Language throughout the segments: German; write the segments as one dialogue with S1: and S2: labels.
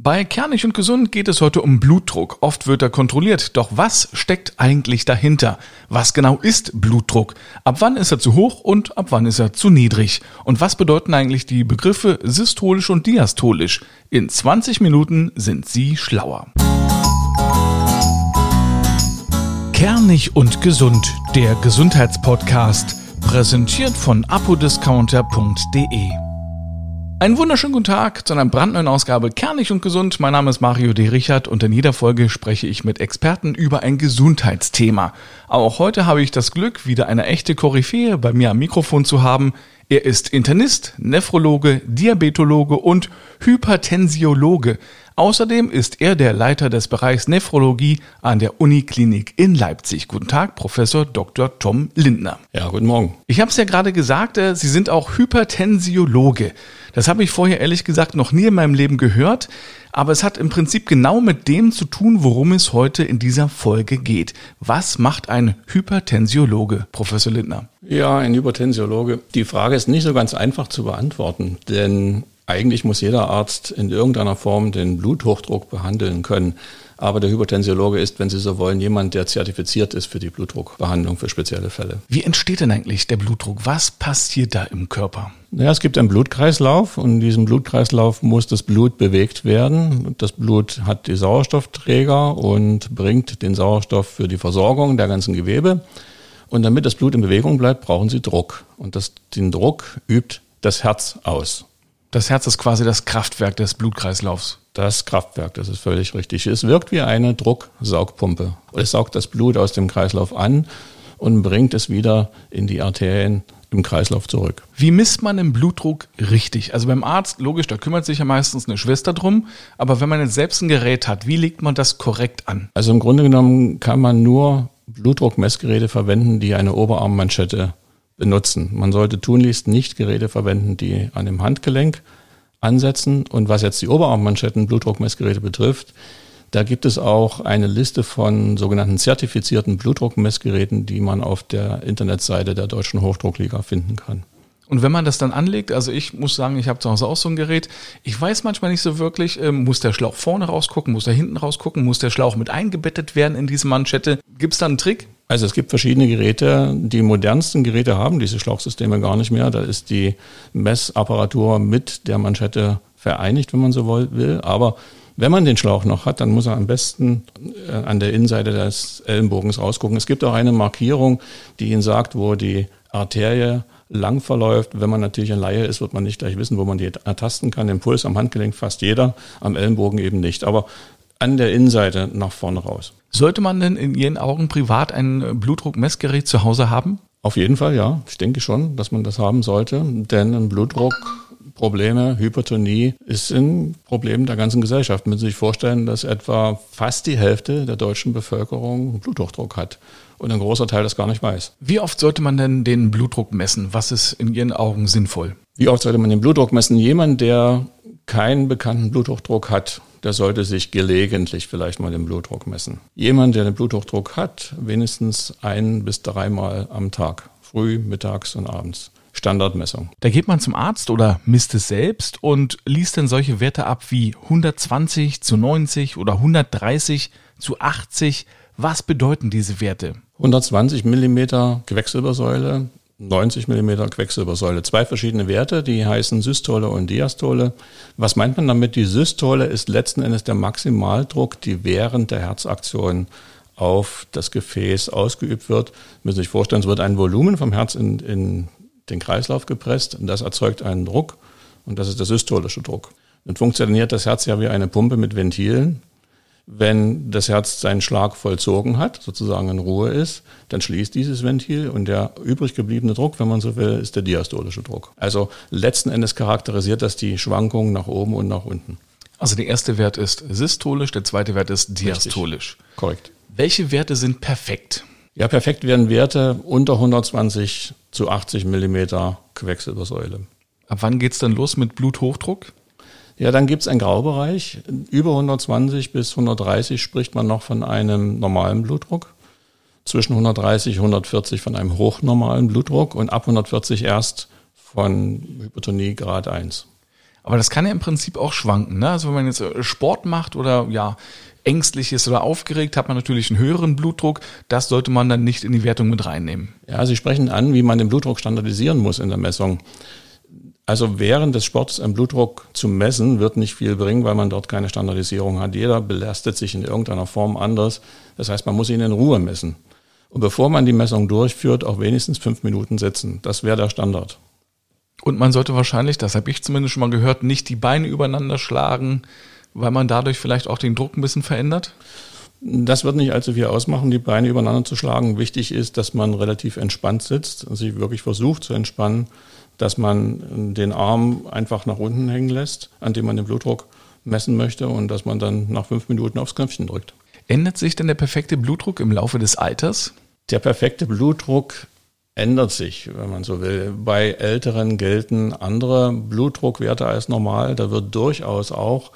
S1: Bei Kernig und Gesund geht es heute um Blutdruck. Oft wird er kontrolliert. Doch was steckt eigentlich dahinter? Was genau ist Blutdruck? Ab wann ist er zu hoch und ab wann ist er zu niedrig? Und was bedeuten eigentlich die Begriffe systolisch und diastolisch? In 20 Minuten sind Sie schlauer. Kernig und Gesund, der Gesundheitspodcast, präsentiert von apodiscounter.de. Einen wunderschönen guten Tag zu einer brandneuen Ausgabe Kernig und Gesund. Mein Name ist Mario D. Richard und in jeder Folge spreche ich mit Experten über ein Gesundheitsthema. Auch heute habe ich das Glück, wieder eine echte Koryphäe bei mir am Mikrofon zu haben. Er ist Internist, Nephrologe, Diabetologe und Hypertensiologe. Außerdem ist er der Leiter des Bereichs Nephrologie an der Uniklinik in Leipzig. Guten Tag, Professor Dr. Tom Lindner.
S2: Ja, guten Morgen.
S1: Ich habe es ja gerade gesagt, äh, Sie sind auch Hypertensiologe. Das habe ich vorher ehrlich gesagt noch nie in meinem Leben gehört, aber es hat im Prinzip genau mit dem zu tun, worum es heute in dieser Folge geht. Was macht ein Hypertensiologe, Professor Lindner?
S2: Ja, ein Hypertensiologe. Die Frage ist nicht so ganz einfach zu beantworten, denn eigentlich muss jeder Arzt in irgendeiner Form den Bluthochdruck behandeln können. Aber der Hypertensiologe ist, wenn Sie so wollen, jemand, der zertifiziert ist für die Blutdruckbehandlung für spezielle Fälle.
S1: Wie entsteht denn eigentlich der Blutdruck? Was passiert da im Körper?
S2: Ja, es gibt einen Blutkreislauf und in diesem Blutkreislauf muss das Blut bewegt werden. Das Blut hat die Sauerstoffträger und bringt den Sauerstoff für die Versorgung der ganzen Gewebe. Und damit das Blut in Bewegung bleibt, brauchen Sie Druck. Und das, den Druck übt das Herz aus.
S1: Das Herz ist quasi das Kraftwerk des Blutkreislaufs.
S2: Das Kraftwerk, das ist völlig richtig. Es wirkt wie eine Drucksaugpumpe. Es saugt das Blut aus dem Kreislauf an und bringt es wieder in die Arterien im Kreislauf zurück.
S1: Wie misst man den Blutdruck richtig? Also beim Arzt, logisch, da kümmert sich ja meistens eine Schwester drum. Aber wenn man jetzt selbst ein Gerät hat, wie legt man das korrekt an?
S2: Also im Grunde genommen kann man nur Blutdruckmessgeräte verwenden, die eine Oberarmmanschette benutzen. Man sollte tunlichst nicht Geräte verwenden, die an dem Handgelenk ansetzen. Und was jetzt die Oberarmmanschetten Blutdruckmessgeräte betrifft, da gibt es auch eine Liste von sogenannten zertifizierten Blutdruckmessgeräten, die man auf der Internetseite der Deutschen Hochdruckliga finden kann.
S1: Und wenn man das dann anlegt, also ich muss sagen, ich habe zu Hause auch so ein Gerät, ich weiß manchmal nicht so wirklich, äh, muss der Schlauch vorne rausgucken, muss der hinten rausgucken, muss der Schlauch mit eingebettet werden in diese Manschette. Gibt es da einen Trick?
S2: Also es gibt verschiedene Geräte. Die modernsten Geräte haben diese Schlauchsysteme gar nicht mehr. Da ist die Messapparatur mit der Manschette vereinigt, wenn man so will. Aber wenn man den Schlauch noch hat, dann muss er am besten äh, an der Innenseite des Ellenbogens rausgucken. Es gibt auch eine Markierung, die Ihnen sagt, wo die Arterie lang verläuft. Wenn man natürlich ein Laie ist, wird man nicht gleich wissen, wo man die ertasten kann. Den Puls am Handgelenk fast jeder, am Ellenbogen eben nicht. Aber an der Innenseite nach vorne raus.
S1: Sollte man denn in Ihren Augen privat ein Blutdruckmessgerät zu Hause haben?
S2: Auf jeden Fall, ja. Ich denke schon, dass man das haben sollte, denn ein Blutdruck Probleme, Hypertonie ist ein Problem der ganzen Gesellschaft. Man muss sich vorstellen, dass etwa fast die Hälfte der deutschen Bevölkerung Bluthochdruck hat und ein großer Teil das gar nicht weiß.
S1: Wie oft sollte man denn den Blutdruck messen? Was ist in Ihren Augen sinnvoll?
S2: Wie oft sollte man den Blutdruck messen? Jemand, der keinen bekannten Bluthochdruck hat, der sollte sich gelegentlich vielleicht mal den Blutdruck messen. Jemand, der den Bluthochdruck hat, wenigstens ein bis dreimal am Tag, früh, mittags und abends. Standardmessung.
S1: Da geht man zum Arzt oder misst es selbst und liest dann solche Werte ab wie 120 zu 90 oder 130 zu 80. Was bedeuten diese Werte?
S2: 120 Millimeter Quecksilbersäule 90 mm Quecksilbersäule. Zwei verschiedene Werte, die heißen Systole und Diastole. Was meint man damit? Die Systole ist letzten Endes der Maximaldruck, die während der Herzaktion auf das Gefäß ausgeübt wird. Sie müssen sich vorstellen, es wird ein Volumen vom Herz in, in den Kreislauf gepresst und das erzeugt einen Druck und das ist der systolische Druck. Dann funktioniert das Herz ja wie eine Pumpe mit Ventilen wenn das Herz seinen Schlag vollzogen hat, sozusagen in Ruhe ist, dann schließt dieses Ventil und der übrig gebliebene Druck, wenn man so will, ist der diastolische Druck. Also letzten Endes charakterisiert das die Schwankungen nach oben und nach unten.
S1: Also der erste Wert ist systolisch, der zweite Wert ist diastolisch.
S2: Richtig. Korrekt.
S1: Welche Werte sind perfekt?
S2: Ja, perfekt werden Werte unter 120 zu 80 Millimeter Quecksilbersäule.
S1: Ab wann geht es dann los mit Bluthochdruck?
S2: Ja, dann gibt es einen Graubereich. Über 120 bis 130 spricht man noch von einem normalen Blutdruck. Zwischen 130 und 140 von einem hochnormalen Blutdruck und ab 140 erst von Hypertonie Grad 1.
S1: Aber das kann ja im Prinzip auch schwanken. Ne? Also wenn man jetzt äh, Sport macht oder ja, ängstlich ist oder aufgeregt, hat man natürlich einen höheren Blutdruck. Das sollte man dann nicht in die Wertung mit reinnehmen.
S2: Ja, Sie sprechen an, wie man den Blutdruck standardisieren muss in der Messung. Also während des Sports einen Blutdruck zu messen, wird nicht viel bringen, weil man dort keine Standardisierung hat. Jeder belastet sich in irgendeiner Form anders. Das heißt, man muss ihn in Ruhe messen. Und bevor man die Messung durchführt, auch wenigstens fünf Minuten sitzen. Das wäre der Standard.
S1: Und man sollte wahrscheinlich, das habe ich zumindest schon mal gehört, nicht die Beine übereinander schlagen, weil man dadurch vielleicht auch den Druck ein bisschen verändert?
S2: Das wird nicht allzu viel ausmachen, die Beine übereinander zu schlagen. Wichtig ist, dass man relativ entspannt sitzt und sich wirklich versucht zu entspannen dass man den Arm einfach nach unten hängen lässt, an dem man den Blutdruck messen möchte und dass man dann nach fünf Minuten aufs Knöpfchen drückt.
S1: Ändert sich denn der perfekte Blutdruck im Laufe des Alters?
S2: Der perfekte Blutdruck ändert sich, wenn man so will. Bei Älteren gelten andere Blutdruckwerte als normal. Da wird durchaus auch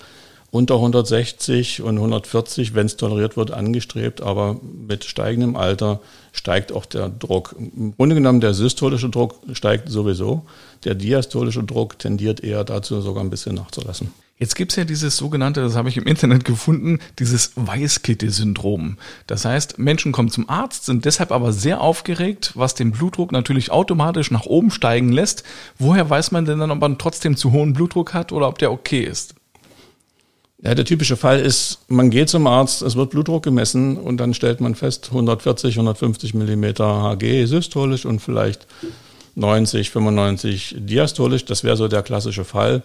S2: unter 160 und 140, wenn es toleriert wird, angestrebt, aber mit steigendem Alter steigt auch der Druck. Im Grunde genommen, der systolische Druck steigt sowieso. Der diastolische Druck tendiert eher dazu, sogar ein bisschen nachzulassen.
S1: Jetzt gibt es ja dieses sogenannte, das habe ich im Internet gefunden, dieses Weißkittel-Syndrom. Das heißt, Menschen kommen zum Arzt, sind deshalb aber sehr aufgeregt, was den Blutdruck natürlich automatisch nach oben steigen lässt. Woher weiß man denn dann, ob man trotzdem zu hohen Blutdruck hat oder ob der okay ist?
S2: Ja, der typische Fall ist, man geht zum Arzt, es wird Blutdruck gemessen und dann stellt man fest, 140, 150 Millimeter Hg systolisch und vielleicht 90, 95 diastolisch. Das wäre so der klassische Fall.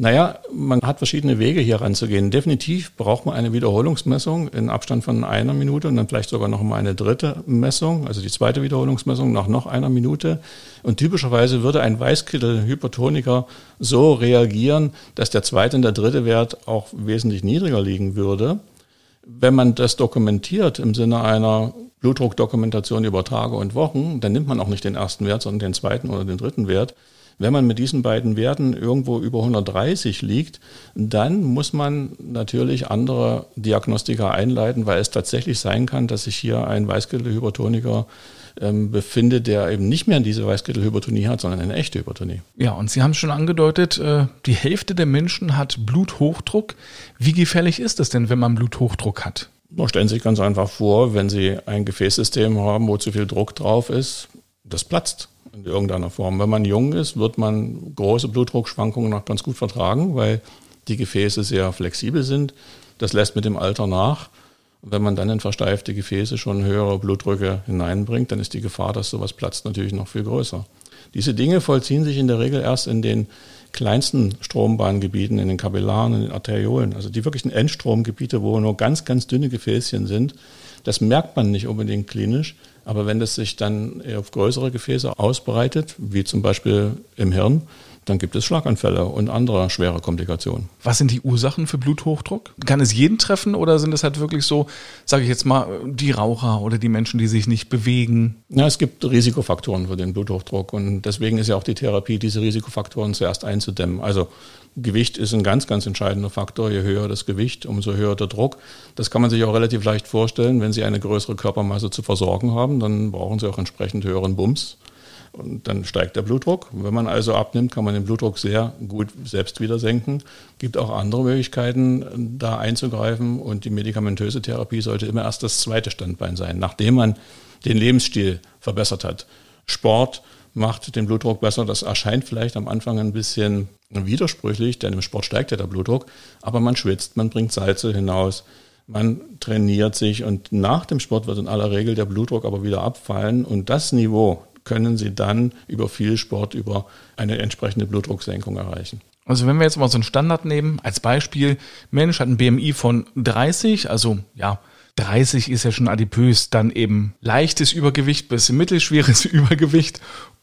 S2: Naja, man hat verschiedene Wege hier ranzugehen. Definitiv braucht man eine Wiederholungsmessung in Abstand von einer Minute und dann vielleicht sogar noch mal eine dritte Messung, also die zweite Wiederholungsmessung nach noch einer Minute. Und typischerweise würde ein Weißkittel-Hypertoniker so reagieren, dass der zweite und der dritte Wert auch wesentlich niedriger liegen würde. Wenn man das dokumentiert im Sinne einer Blutdruckdokumentation über Tage und Wochen, dann nimmt man auch nicht den ersten Wert, sondern den zweiten oder den dritten Wert. Wenn man mit diesen beiden Werten irgendwo über 130 liegt, dann muss man natürlich andere Diagnostika einleiten, weil es tatsächlich sein kann, dass sich hier ein Weißkittelhypertoniker ähm, befindet, der eben nicht mehr diese Weißkittelhypertonie hat, sondern eine echte Hypertonie.
S1: Ja, und Sie haben schon angedeutet, äh, die Hälfte der Menschen hat Bluthochdruck. Wie gefährlich ist es denn, wenn man Bluthochdruck hat?
S2: Man stellen Sie sich ganz einfach vor, wenn Sie ein Gefäßsystem haben, wo zu viel Druck drauf ist, das platzt in irgendeiner Form. Wenn man jung ist, wird man große Blutdruckschwankungen noch ganz gut vertragen, weil die Gefäße sehr flexibel sind. Das lässt mit dem Alter nach. Wenn man dann in versteifte Gefäße schon höhere Blutdrücke hineinbringt, dann ist die Gefahr, dass sowas platzt, natürlich noch viel größer. Diese Dinge vollziehen sich in der Regel erst in den kleinsten Strombahngebieten, in den Kapillaren, in den Arteriolen, also die wirklichen Endstromgebiete, wo nur ganz, ganz dünne Gefäßchen sind. Das merkt man nicht unbedingt klinisch, aber wenn das sich dann auf größere Gefäße ausbreitet, wie zum Beispiel im Hirn, dann gibt es Schlaganfälle und andere schwere Komplikationen.
S1: Was sind die Ursachen für Bluthochdruck? Kann es jeden treffen oder sind es halt wirklich so, sage ich jetzt mal, die Raucher oder die Menschen, die sich nicht bewegen?
S2: Ja, es gibt Risikofaktoren für den Bluthochdruck und deswegen ist ja auch die Therapie, diese Risikofaktoren zuerst einzudämmen. Also Gewicht ist ein ganz, ganz entscheidender Faktor. Je höher das Gewicht, umso höher der Druck. Das kann man sich auch relativ leicht vorstellen. Wenn Sie eine größere Körpermasse zu versorgen haben, dann brauchen Sie auch entsprechend höheren Bums. Und dann steigt der Blutdruck. Wenn man also abnimmt, kann man den Blutdruck sehr gut selbst wieder senken. Gibt auch andere Möglichkeiten, da einzugreifen. Und die medikamentöse Therapie sollte immer erst das zweite Standbein sein, nachdem man den Lebensstil verbessert hat. Sport, macht den Blutdruck besser. Das erscheint vielleicht am Anfang ein bisschen widersprüchlich, denn im Sport steigt ja der Blutdruck, aber man schwitzt, man bringt Salze hinaus, man trainiert sich und nach dem Sport wird in aller Regel der Blutdruck aber wieder abfallen und das Niveau können Sie dann über viel Sport, über eine entsprechende Blutdrucksenkung erreichen.
S1: Also wenn wir jetzt mal so einen Standard nehmen, als Beispiel, Mensch hat ein BMI von 30, also ja, 30 ist ja schon adipös, dann eben leichtes Übergewicht bis mittelschweres Übergewicht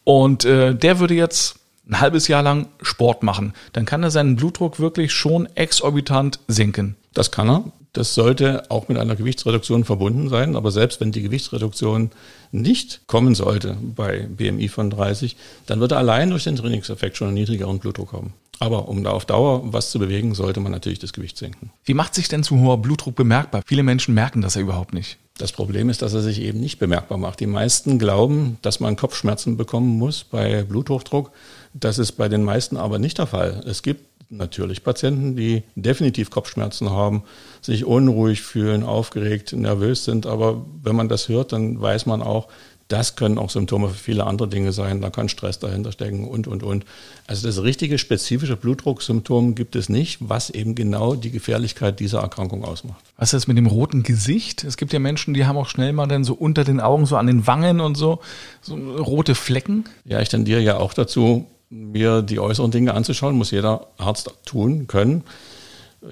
S1: und äh, der würde jetzt ein halbes Jahr lang Sport machen, dann kann er seinen Blutdruck wirklich schon exorbitant senken.
S2: Das kann er. Das sollte auch mit einer Gewichtsreduktion verbunden sein. Aber selbst wenn die Gewichtsreduktion nicht kommen sollte bei BMI von 30, dann wird er allein durch den Trainingseffekt schon einen niedrigeren Blutdruck haben. Aber um da auf Dauer was zu bewegen, sollte man natürlich das Gewicht senken.
S1: Wie macht sich denn zu hoher Blutdruck bemerkbar? Viele Menschen merken das ja überhaupt nicht.
S2: Das Problem ist, dass er sich eben nicht bemerkbar macht. Die meisten glauben, dass man Kopfschmerzen bekommen muss bei Bluthochdruck. Das ist bei den meisten aber nicht der Fall. Es gibt natürlich Patienten, die definitiv Kopfschmerzen haben, sich unruhig fühlen, aufgeregt, nervös sind. Aber wenn man das hört, dann weiß man auch, das können auch Symptome für viele andere Dinge sein. Da kann Stress dahinter stecken und, und, und. Also das richtige spezifische Blutdrucksymptom gibt es nicht, was eben genau die Gefährlichkeit dieser Erkrankung ausmacht.
S1: Was ist das mit dem roten Gesicht? Es gibt ja Menschen, die haben auch schnell mal dann so unter den Augen, so an den Wangen und so, so rote Flecken.
S2: Ja, ich tendiere ja auch dazu, mir die äußeren Dinge anzuschauen, muss jeder Arzt tun können.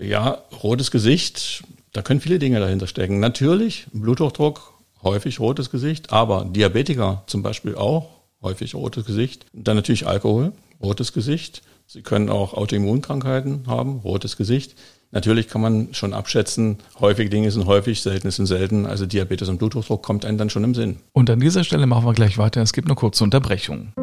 S2: Ja, rotes Gesicht, da können viele Dinge dahinter stecken. Natürlich, Bluthochdruck, häufig rotes Gesicht, aber Diabetiker zum Beispiel auch häufig rotes Gesicht. Dann natürlich Alkohol, rotes Gesicht. Sie können auch Autoimmunkrankheiten haben, rotes Gesicht. Natürlich kann man schon abschätzen, häufige Dinge sind häufig, selten sind selten. Also Diabetes und Bluthochdruck kommt einem dann schon im Sinn.
S1: Und an dieser Stelle machen wir gleich weiter. Es gibt eine kurze Unterbrechung.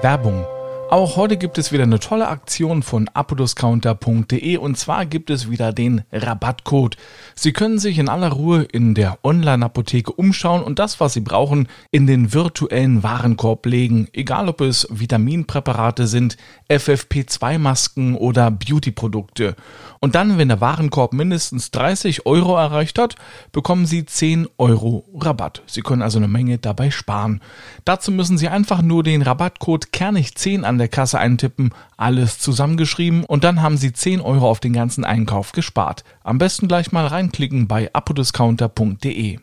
S1: Werbung auch heute gibt es wieder eine tolle Aktion von apodiscounter.de und zwar gibt es wieder den Rabattcode. Sie können sich in aller Ruhe in der Online-Apotheke umschauen und das, was Sie brauchen, in den virtuellen Warenkorb legen, egal ob es Vitaminpräparate sind, FFP2-Masken oder Beauty-Produkte. Und dann, wenn der Warenkorb mindestens 30 Euro erreicht hat, bekommen Sie 10 Euro Rabatt. Sie können also eine Menge dabei sparen. Dazu müssen Sie einfach nur den Rabattcode Kernig10 an der Kasse eintippen, alles zusammengeschrieben und dann haben Sie 10 Euro auf den ganzen Einkauf gespart. Am besten gleich mal reinklicken bei apodiscounter.de.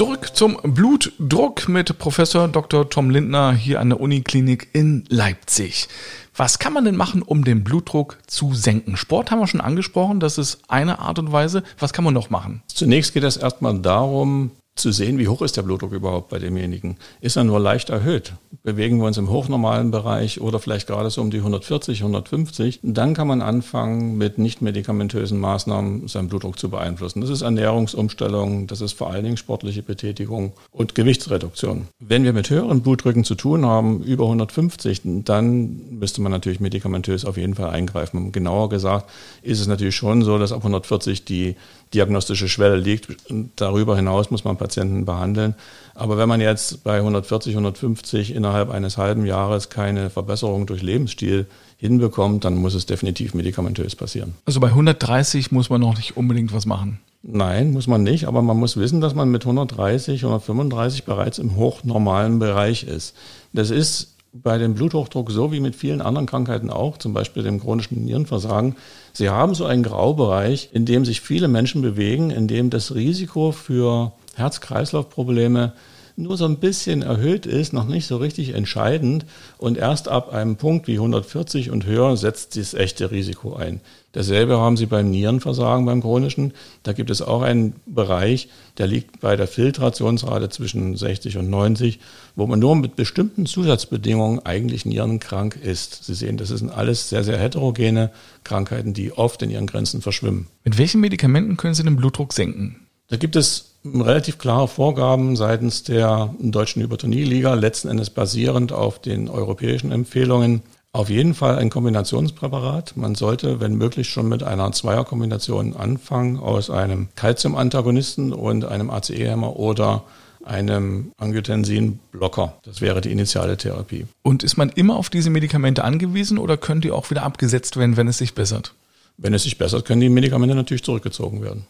S1: Zurück zum Blutdruck mit Professor Dr. Tom Lindner hier an der Uniklinik in Leipzig. Was kann man denn machen, um den Blutdruck zu senken? Sport haben wir schon angesprochen, das ist eine Art und Weise. Was kann man noch machen?
S2: Zunächst geht es erstmal darum, zu sehen, wie hoch ist der Blutdruck überhaupt bei demjenigen. Ist er nur leicht erhöht? Bewegen wir uns im hochnormalen Bereich oder vielleicht gerade so um die 140, 150? Dann kann man anfangen, mit nicht medikamentösen Maßnahmen seinen Blutdruck zu beeinflussen. Das ist Ernährungsumstellung, das ist vor allen Dingen sportliche Betätigung und Gewichtsreduktion. Wenn wir mit höheren Blutdrücken zu tun haben, über 150, dann müsste man natürlich medikamentös auf jeden Fall eingreifen. Genauer gesagt ist es natürlich schon so, dass ab 140 die diagnostische Schwelle liegt. Darüber hinaus muss man Patienten behandeln. Aber wenn man jetzt bei 140, 150 innerhalb eines halben Jahres keine Verbesserung durch Lebensstil hinbekommt, dann muss es definitiv medikamentös passieren.
S1: Also bei 130 muss man noch nicht unbedingt was machen.
S2: Nein, muss man nicht, aber man muss wissen, dass man mit 130, 135 bereits im hochnormalen Bereich ist. Das ist bei dem Bluthochdruck so wie mit vielen anderen Krankheiten auch, zum Beispiel dem chronischen Nierenversagen. Sie haben so einen Graubereich, in dem sich viele Menschen bewegen, in dem das Risiko für Herz-Kreislauf-Probleme nur so ein bisschen erhöht ist, noch nicht so richtig entscheidend. Und erst ab einem Punkt wie 140 und höher setzt das echte Risiko ein. Dasselbe haben Sie beim Nierenversagen, beim chronischen. Da gibt es auch einen Bereich, der liegt bei der Filtrationsrate zwischen 60 und 90, wo man nur mit bestimmten Zusatzbedingungen eigentlich nierenkrank ist. Sie sehen, das sind alles sehr, sehr heterogene Krankheiten, die oft in ihren Grenzen verschwimmen.
S1: Mit welchen Medikamenten können Sie den Blutdruck senken?
S2: Da gibt es relativ klare Vorgaben seitens der deutschen Hypertonieliga, letzten Endes basierend auf den europäischen Empfehlungen. Auf jeden Fall ein Kombinationspräparat. Man sollte, wenn möglich, schon mit einer Zweierkombination anfangen aus einem Calcium-Antagonisten und einem ACE-Hämmer oder einem Angiotensin-Blocker. Das wäre die initiale Therapie.
S1: Und ist man immer auf diese Medikamente angewiesen oder können die auch wieder abgesetzt werden, wenn es sich bessert?
S2: Wenn es sich bessert, können die Medikamente natürlich zurückgezogen werden.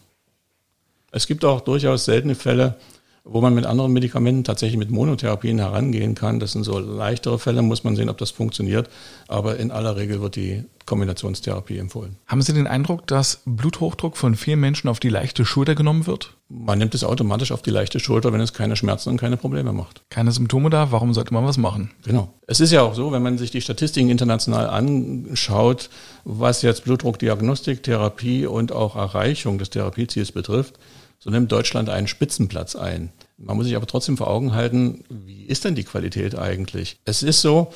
S2: Es gibt auch durchaus seltene Fälle, wo man mit anderen Medikamenten tatsächlich mit Monotherapien herangehen kann. Das sind so leichtere Fälle, muss man sehen, ob das funktioniert. Aber in aller Regel wird die Kombinationstherapie empfohlen.
S1: Haben Sie den Eindruck, dass Bluthochdruck von vielen Menschen auf die leichte Schulter genommen wird?
S2: Man nimmt es automatisch auf die leichte Schulter, wenn es keine Schmerzen und keine Probleme macht.
S1: Keine Symptome da, warum sollte man was machen?
S2: Genau. Es ist ja auch so, wenn man sich die Statistiken international anschaut, was jetzt Blutdruckdiagnostik, Therapie und auch Erreichung des Therapieziels betrifft, so nimmt Deutschland einen Spitzenplatz ein. Man muss sich aber trotzdem vor Augen halten, wie ist denn die Qualität eigentlich? Es ist so,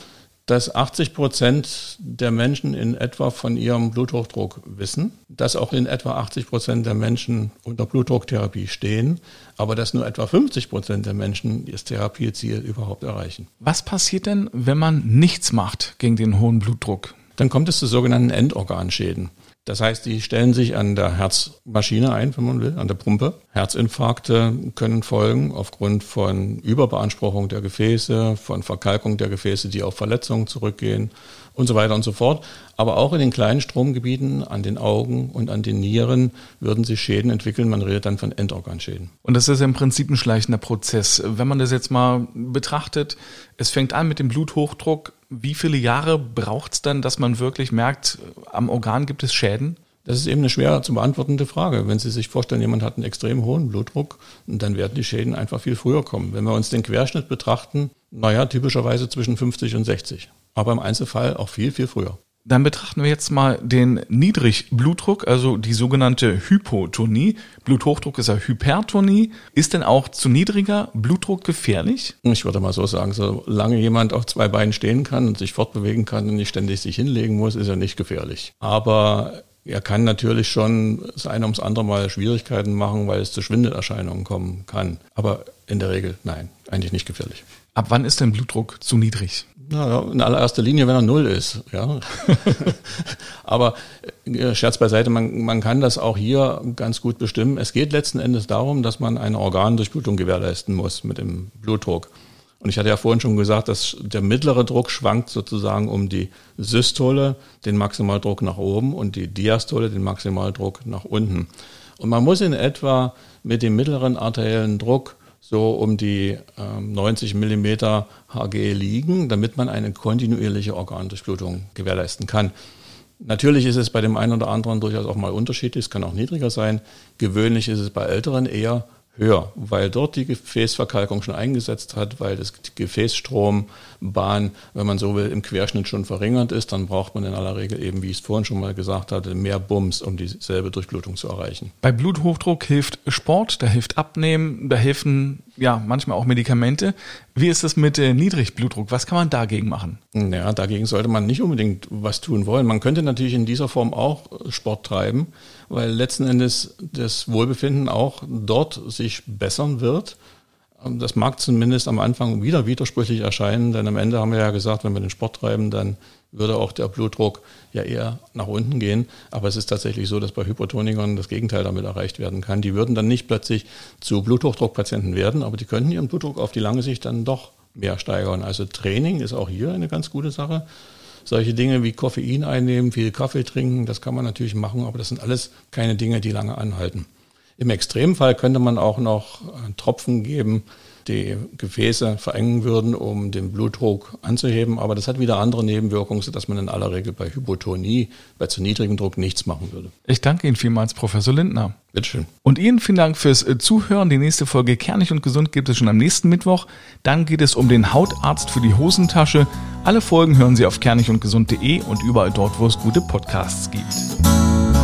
S2: dass 80 Prozent der Menschen in etwa von ihrem Bluthochdruck wissen, dass auch in etwa 80 Prozent der Menschen unter Blutdrucktherapie stehen, aber dass nur etwa 50 Prozent der Menschen das Therapieziel überhaupt erreichen.
S1: Was passiert denn, wenn man nichts macht gegen den hohen Blutdruck?
S2: Dann kommt es zu sogenannten Endorganschäden. Das heißt, die stellen sich an der Herzmaschine ein, wenn man will, an der Pumpe. Herzinfarkte können folgen aufgrund von Überbeanspruchung der Gefäße, von Verkalkung der Gefäße, die auf Verletzungen zurückgehen und so weiter und so fort. Aber auch in den kleinen Stromgebieten, an den Augen und an den Nieren würden sich Schäden entwickeln. Man redet dann von Endorganschäden.
S1: Und das ist im Prinzip ein schleichender Prozess. Wenn man das jetzt mal betrachtet, es fängt an mit dem Bluthochdruck. Wie viele Jahre braucht es dann, dass man wirklich merkt, am Organ gibt es Schäden?
S2: Das ist eben eine schwer zu beantwortende Frage. Wenn Sie sich vorstellen, jemand hat einen extrem hohen Blutdruck, dann werden die Schäden einfach viel früher kommen. Wenn wir uns den Querschnitt betrachten, naja, typischerweise zwischen 50 und 60. Aber im Einzelfall auch viel, viel früher.
S1: Dann betrachten wir jetzt mal den Niedrigblutdruck, also die sogenannte Hypotonie. Bluthochdruck ist ja Hypertonie. Ist denn auch zu niedriger Blutdruck gefährlich?
S2: Ich würde mal so sagen, solange jemand auf zwei Beinen stehen kann und sich fortbewegen kann und nicht ständig sich hinlegen muss, ist er nicht gefährlich. Aber er kann natürlich schon das eine ums andere Mal Schwierigkeiten machen, weil es zu Schwindelerscheinungen kommen kann. Aber in der Regel nein, eigentlich nicht gefährlich.
S1: Ab wann ist denn Blutdruck zu niedrig?
S2: Na, in allererster Linie, wenn er null ist. Ja. Aber äh, Scherz beiseite, man, man kann das auch hier ganz gut bestimmen. Es geht letzten Endes darum, dass man eine Organdurchblutung gewährleisten muss mit dem Blutdruck. Und ich hatte ja vorhin schon gesagt, dass der mittlere Druck schwankt sozusagen um die Systole, den Maximaldruck nach oben und die Diastole, den Maximaldruck nach unten. Und man muss in etwa mit dem mittleren arteriellen Druck so um die äh, 90 Millimeter Hg liegen, damit man eine kontinuierliche Organdurchblutung gewährleisten kann. Natürlich ist es bei dem einen oder anderen durchaus auch mal unterschiedlich, es kann auch niedriger sein. Gewöhnlich ist es bei Älteren eher höher, weil dort die Gefäßverkalkung schon eingesetzt hat, weil das Gefäßstrombahn, wenn man so will, im Querschnitt schon verringert ist, dann braucht man in aller Regel eben, wie ich es vorhin schon mal gesagt hatte, mehr Bums, um dieselbe Durchblutung zu erreichen.
S1: Bei Bluthochdruck hilft Sport, da hilft Abnehmen, da helfen ja manchmal auch Medikamente. Wie ist es mit äh, Niedrigblutdruck? Was kann man dagegen machen?
S2: Ja, dagegen sollte man nicht unbedingt was tun wollen. Man könnte natürlich in dieser Form auch Sport treiben, weil letzten Endes das Wohlbefinden auch dort sich bessern wird. Das mag zumindest am Anfang wieder widersprüchlich erscheinen, denn am Ende haben wir ja gesagt, wenn wir den Sport treiben, dann würde auch der Blutdruck ja eher nach unten gehen. Aber es ist tatsächlich so, dass bei Hypertonikern das Gegenteil damit erreicht werden kann. Die würden dann nicht plötzlich zu Bluthochdruckpatienten werden, aber die könnten ihren Blutdruck auf die lange Sicht dann doch mehr steigern. Also Training ist auch hier eine ganz gute Sache. Solche Dinge wie Koffein einnehmen, viel Kaffee trinken, das kann man natürlich machen, aber das sind alles keine Dinge, die lange anhalten. Im Extremfall könnte man auch noch Tropfen geben, die Gefäße verengen würden, um den Blutdruck anzuheben. Aber das hat wieder andere Nebenwirkungen, sodass man in aller Regel bei Hypotonie, bei zu niedrigem Druck nichts machen würde.
S1: Ich danke Ihnen vielmals, Professor Lindner.
S2: Bitteschön.
S1: Und Ihnen vielen Dank fürs äh, Zuhören. Die nächste Folge Kernig und Gesund gibt es schon am nächsten Mittwoch. Dann geht es um den Hautarzt für die Hosentasche. Alle Folgen hören Sie auf kernigundgesund.de und überall dort, wo es gute Podcasts gibt.